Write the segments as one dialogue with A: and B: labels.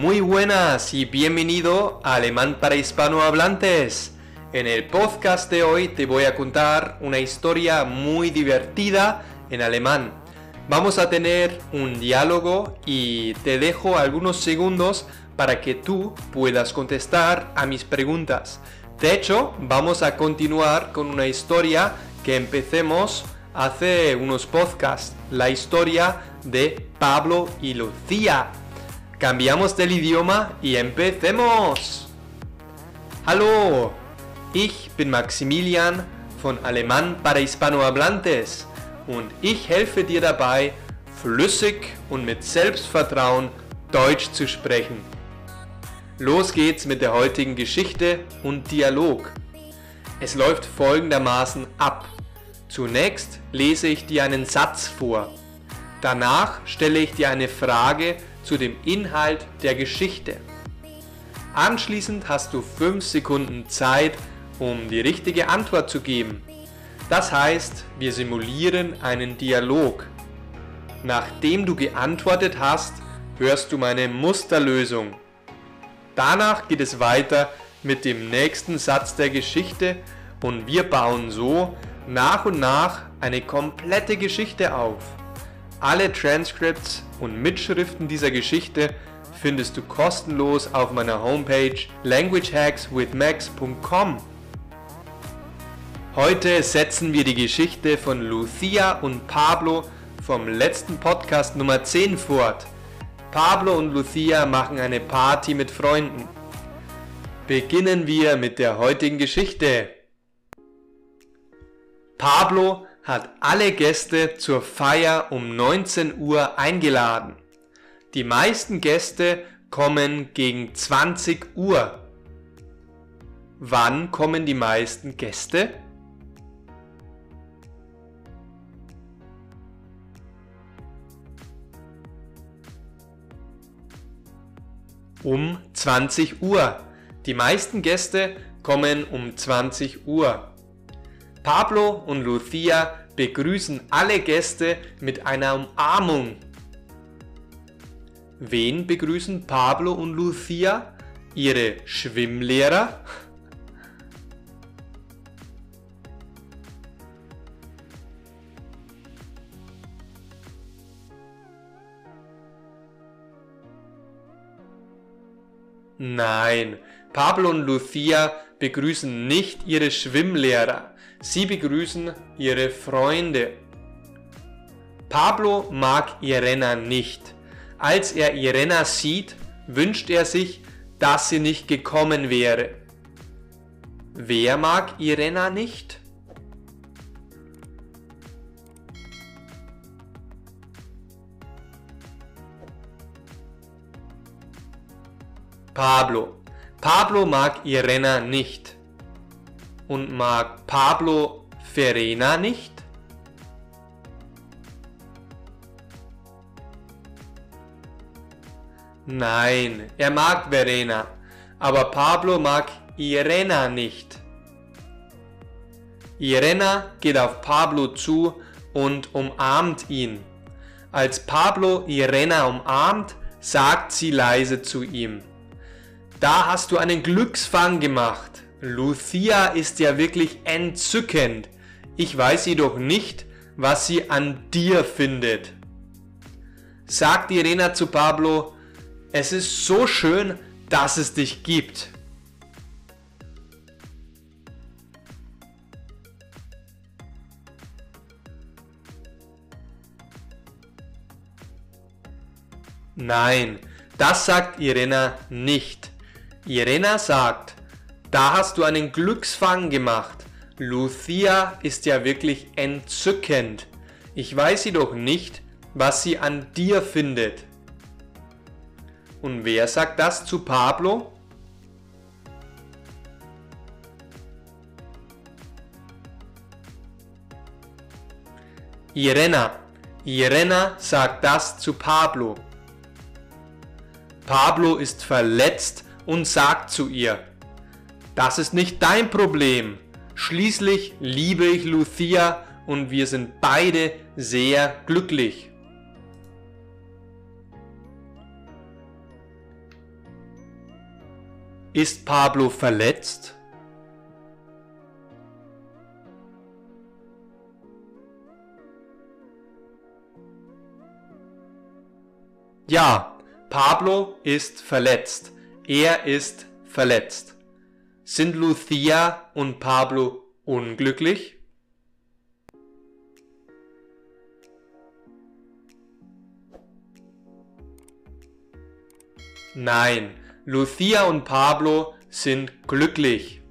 A: muy buenas y bienvenido a Alemán para hispanohablantes. En el podcast de hoy te voy a contar una historia muy divertida en alemán. Vamos a tener un diálogo y te dejo algunos segundos para que tú puedas contestar a mis preguntas. De hecho, vamos a continuar con una historia que empecemos hace unos podcasts, la historia de Pablo y Lucía. Cambiamos del idioma y empecemos. Hallo, ich bin Maximilian von Alemán para Hispanohablantes und ich helfe dir dabei, flüssig und mit Selbstvertrauen Deutsch zu sprechen. Los geht's mit der heutigen Geschichte und Dialog. Es läuft folgendermaßen ab. Zunächst lese ich dir einen Satz vor. Danach stelle ich dir eine Frage zu dem Inhalt der Geschichte. Anschließend hast du 5 Sekunden Zeit, um die richtige Antwort zu geben. Das heißt, wir simulieren einen Dialog. Nachdem du geantwortet hast, hörst du meine Musterlösung. Danach geht es weiter mit dem nächsten Satz der Geschichte und wir bauen so nach und nach eine komplette Geschichte auf. Alle Transcripts und Mitschriften dieser Geschichte findest du kostenlos auf meiner Homepage languagehackswithmax.com. Heute setzen wir die Geschichte von Lucia und Pablo vom letzten Podcast Nummer 10 fort. Pablo und Lucia machen eine Party mit Freunden. Beginnen wir mit der heutigen Geschichte. Pablo hat alle Gäste zur Feier um 19 Uhr eingeladen. Die meisten Gäste kommen gegen 20 Uhr. Wann kommen die meisten Gäste? Um 20 Uhr. Die meisten Gäste kommen um 20 Uhr. Pablo und Lucia begrüßen alle Gäste mit einer Umarmung. Wen begrüßen Pablo und Lucia? Ihre Schwimmlehrer? Nein, Pablo und Lucia begrüßen nicht ihre Schwimmlehrer. Sie begrüßen ihre Freunde. Pablo mag Irena nicht. Als er Irena sieht, wünscht er sich, dass sie nicht gekommen wäre. Wer mag Irena nicht? Pablo. Pablo mag Irena nicht. Und mag Pablo Verena nicht? Nein, er mag Verena, aber Pablo mag Irena nicht. Irena geht auf Pablo zu und umarmt ihn. Als Pablo Irena umarmt, sagt sie leise zu ihm. Da hast du einen Glücksfang gemacht. Lucia ist ja wirklich entzückend. Ich weiß jedoch nicht, was sie an dir findet. Sagt Irena zu Pablo, es ist so schön, dass es dich gibt. Nein, das sagt Irena nicht. Irena sagt, da hast du einen Glücksfang gemacht. Lucia ist ja wirklich entzückend. Ich weiß jedoch nicht, was sie an dir findet. Und wer sagt das zu Pablo? Irena. Irena sagt das zu Pablo. Pablo ist verletzt und sagt zu ihr, das ist nicht dein Problem. Schließlich liebe ich Lucia und wir sind beide sehr glücklich. Ist Pablo verletzt? Ja, Pablo ist verletzt. Er ist verletzt. Sind Lucia und Pablo unglücklich? Nein, Lucia und Pablo sind glücklich.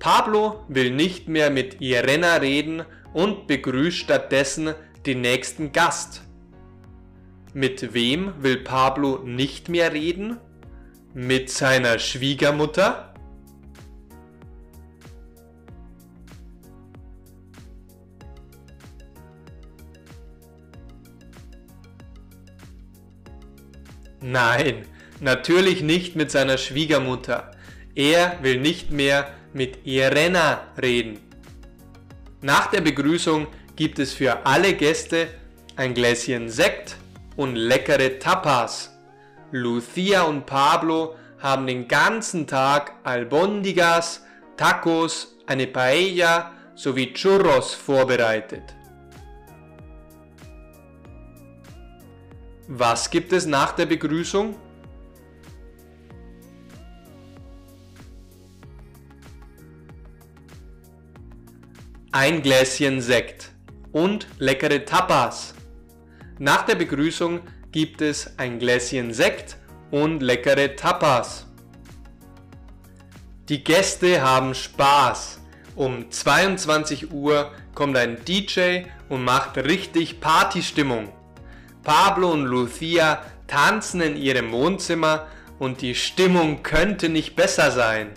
A: Pablo will nicht mehr mit Irena reden und begrüßt stattdessen den nächsten Gast. Mit wem will Pablo nicht mehr reden? Mit seiner Schwiegermutter? Nein, natürlich nicht mit seiner Schwiegermutter. Er will nicht mehr mit Irena reden. Nach der Begrüßung gibt es für alle Gäste ein Gläschen Sekt und leckere Tapas. Lucia und Pablo haben den ganzen Tag Albondigas, Tacos, eine Paella sowie Churros vorbereitet. Was gibt es nach der Begrüßung? Ein Gläschen Sekt und leckere Tapas. Nach der Begrüßung gibt es ein Gläschen Sekt und leckere Tapas. Die Gäste haben Spaß. Um 22 Uhr kommt ein DJ und macht richtig Partystimmung. Pablo und Lucia tanzen in ihrem Wohnzimmer und die Stimmung könnte nicht besser sein.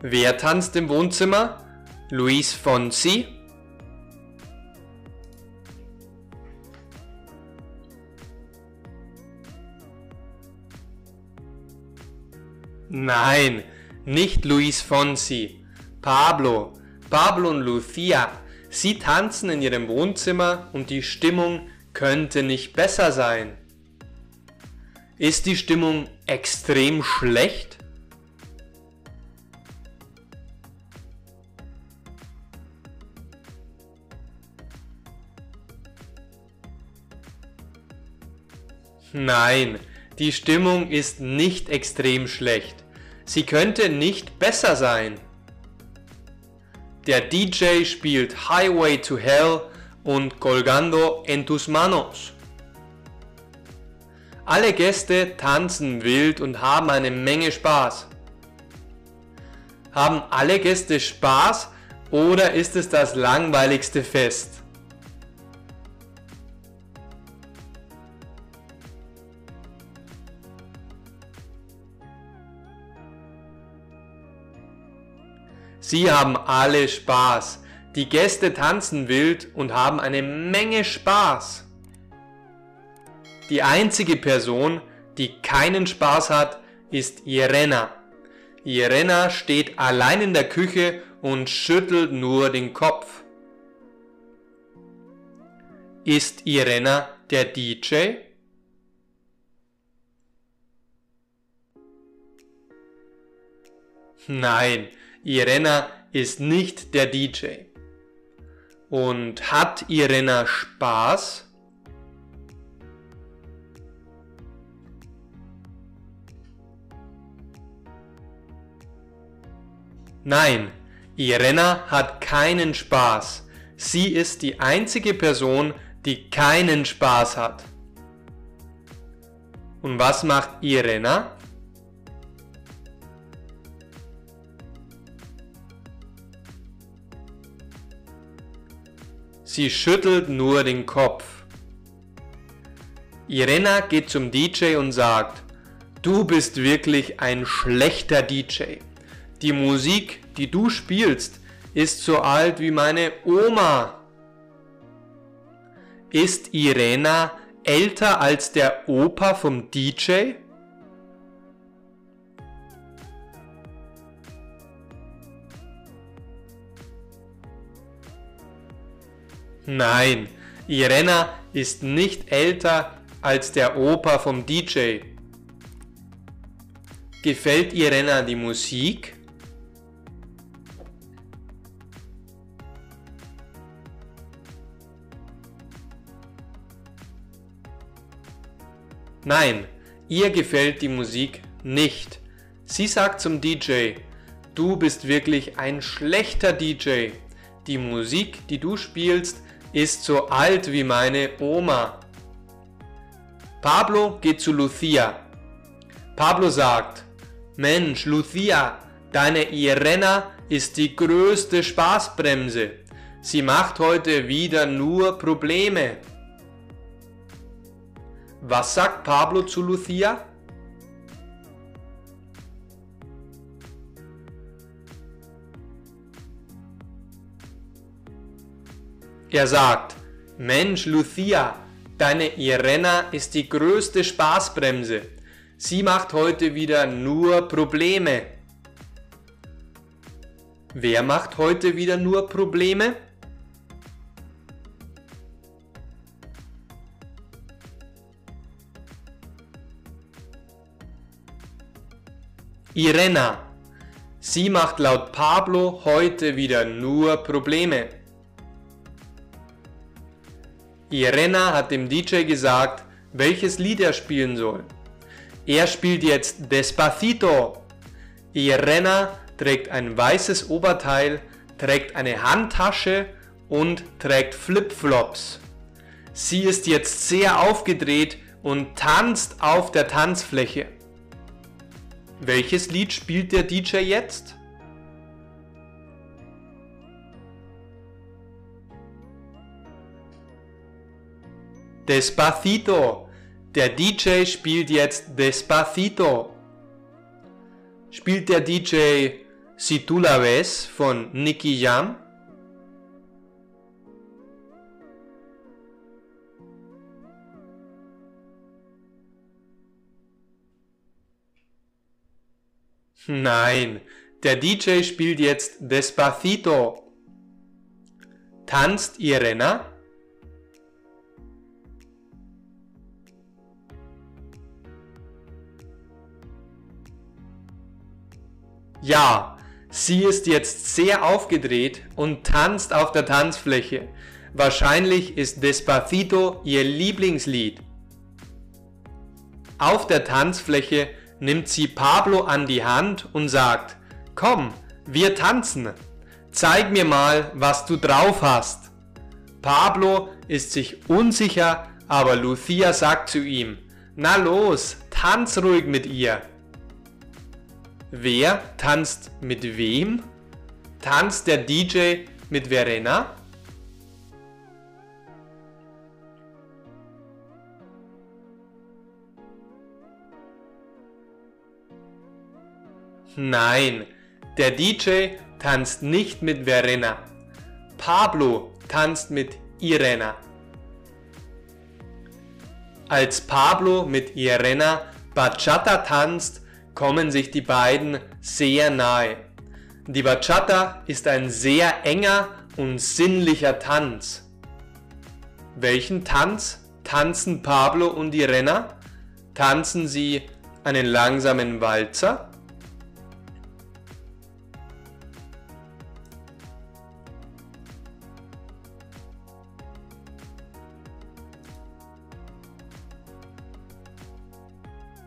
A: Wer tanzt im Wohnzimmer? Luis Fonsi? Nein, nicht Luis Fonsi. Pablo. Pablo und Lucia. Sie tanzen in ihrem Wohnzimmer und die Stimmung könnte nicht besser sein. Ist die Stimmung extrem schlecht? Nein, die Stimmung ist nicht extrem schlecht. Sie könnte nicht besser sein. Der DJ spielt Highway to Hell und Colgando en tus manos. Alle Gäste tanzen wild und haben eine Menge Spaß. Haben alle Gäste Spaß oder ist es das langweiligste Fest? Sie haben alle Spaß. Die Gäste tanzen wild und haben eine Menge Spaß. Die einzige Person, die keinen Spaß hat, ist Irena. Irena steht allein in der Küche und schüttelt nur den Kopf. Ist Irena der DJ? Nein, Irena ist nicht der DJ. Und hat Irena Spaß? Nein, Irena hat keinen Spaß. Sie ist die einzige Person, die keinen Spaß hat. Und was macht Irena? Sie schüttelt nur den Kopf. Irena geht zum DJ und sagt, du bist wirklich ein schlechter DJ. Die Musik, die du spielst, ist so alt wie meine Oma. Ist Irena älter als der Opa vom DJ? Nein, Irena ist nicht älter als der Opa vom DJ. Gefällt Irena die Musik? Nein, ihr gefällt die Musik nicht. Sie sagt zum DJ, du bist wirklich ein schlechter DJ. Die Musik, die du spielst, ist so alt wie meine Oma. Pablo geht zu Lucia. Pablo sagt, Mensch, Lucia, deine Irena ist die größte Spaßbremse. Sie macht heute wieder nur Probleme. Was sagt Pablo zu Lucia? Er sagt, Mensch, Lucia, deine Irena ist die größte Spaßbremse. Sie macht heute wieder nur Probleme. Wer macht heute wieder nur Probleme? Irena. Sie macht laut Pablo heute wieder nur Probleme. Irena hat dem DJ gesagt, welches Lied er spielen soll. Er spielt jetzt Despacito. Irena trägt ein weißes Oberteil, trägt eine Handtasche und trägt Flipflops. Sie ist jetzt sehr aufgedreht und tanzt auf der Tanzfläche. Welches Lied spielt der DJ jetzt? Despacito. Der DJ spielt jetzt Despacito. Spielt der DJ Si tú la ves von Nicky Jam? Nein, der DJ spielt jetzt Despacito. Tanzt Irena? Ja, sie ist jetzt sehr aufgedreht und tanzt auf der Tanzfläche. Wahrscheinlich ist Despacito ihr Lieblingslied. Auf der Tanzfläche nimmt sie Pablo an die Hand und sagt, komm, wir tanzen. Zeig mir mal, was du drauf hast. Pablo ist sich unsicher, aber Lucia sagt zu ihm, na los, tanz ruhig mit ihr. Wer tanzt mit wem? Tanzt der DJ mit Verena? Nein, der DJ tanzt nicht mit Verena. Pablo tanzt mit Irena. Als Pablo mit Irena Bachata tanzt, kommen sich die beiden sehr nahe. Die Bachata ist ein sehr enger und sinnlicher Tanz. Welchen Tanz tanzen Pablo und Irena? Tanzen sie einen langsamen Walzer?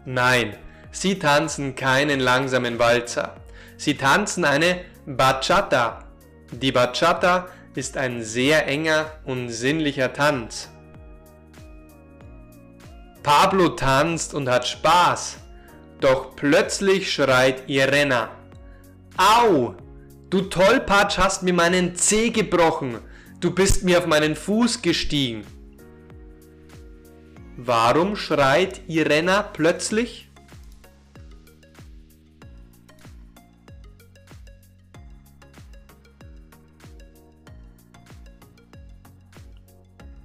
A: Nein, Sie tanzen keinen langsamen Walzer. Sie tanzen eine Bachata. Die Bachata ist ein sehr enger und sinnlicher Tanz. Pablo tanzt und hat Spaß, doch plötzlich schreit Irena. Au! Du Tollpatsch hast mir meinen Zeh gebrochen. Du bist mir auf meinen Fuß gestiegen. Warum schreit Irena plötzlich?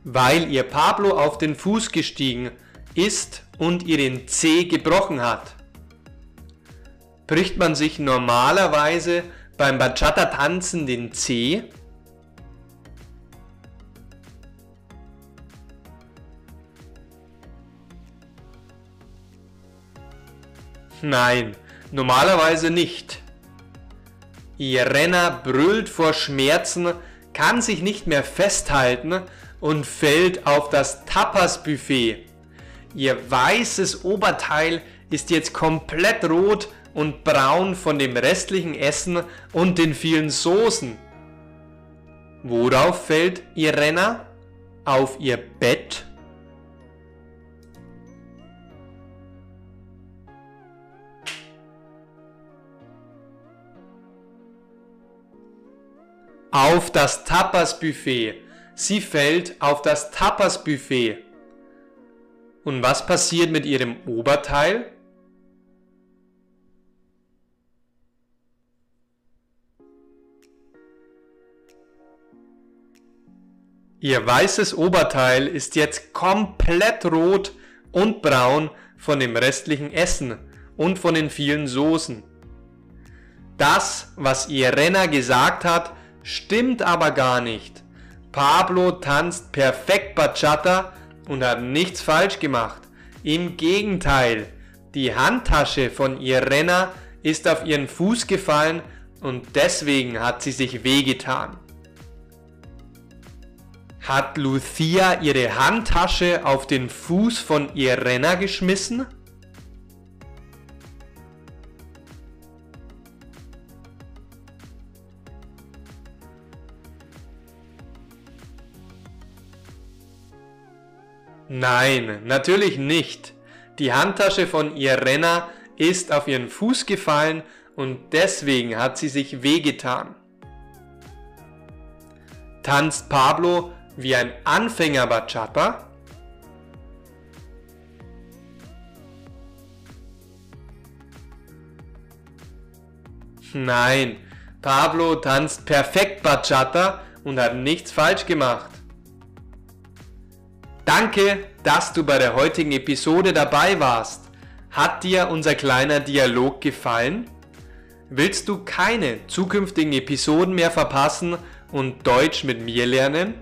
A: weil ihr Pablo auf den Fuß gestiegen ist und ihr den Zeh gebrochen hat. Bricht man sich normalerweise beim Bachata-Tanzen den Zeh? Nein, normalerweise nicht. Irena brüllt vor Schmerzen, kann sich nicht mehr festhalten und fällt auf das Tapas-Buffet. Ihr weißes Oberteil ist jetzt komplett rot und braun von dem restlichen Essen und den vielen Soßen. Worauf fällt Irena? Auf ihr Bett? Auf das Tapas-Buffet. Sie fällt auf das Tapas-Buffet. Und was passiert mit ihrem Oberteil? Ihr weißes Oberteil ist jetzt komplett rot und braun von dem restlichen Essen und von den vielen Soßen. Das, was Irena gesagt hat, stimmt aber gar nicht. Pablo tanzt perfekt Bachata und hat nichts falsch gemacht. Im Gegenteil, die Handtasche von Irena ist auf ihren Fuß gefallen und deswegen hat sie sich wehgetan. Hat Lucia ihre Handtasche auf den Fuß von Irena geschmissen? Nein, natürlich nicht. Die Handtasche von Irena ist auf ihren Fuß gefallen und deswegen hat sie sich wehgetan. Tanzt Pablo wie ein Anfänger Bachata? Nein, Pablo tanzt perfekt Bachata und hat nichts falsch gemacht. Danke, dass du bei der heutigen Episode dabei warst. Hat dir unser kleiner Dialog gefallen? Willst du keine zukünftigen Episoden mehr verpassen und Deutsch mit mir lernen?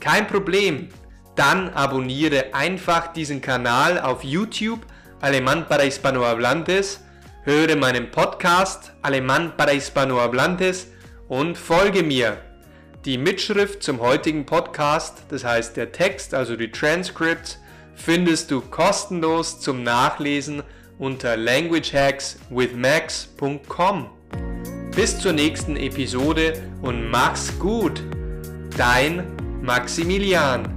A: Kein Problem, dann abonniere einfach diesen Kanal auf YouTube Alemán para Hispanohablantes, höre meinen Podcast Alemán para Hispanohablantes und folge mir. Die Mitschrift zum heutigen Podcast, das heißt der Text, also die Transcripts, findest du kostenlos zum Nachlesen unter languagehackswithmax.com. Bis zur nächsten Episode und mach's gut. Dein Maximilian.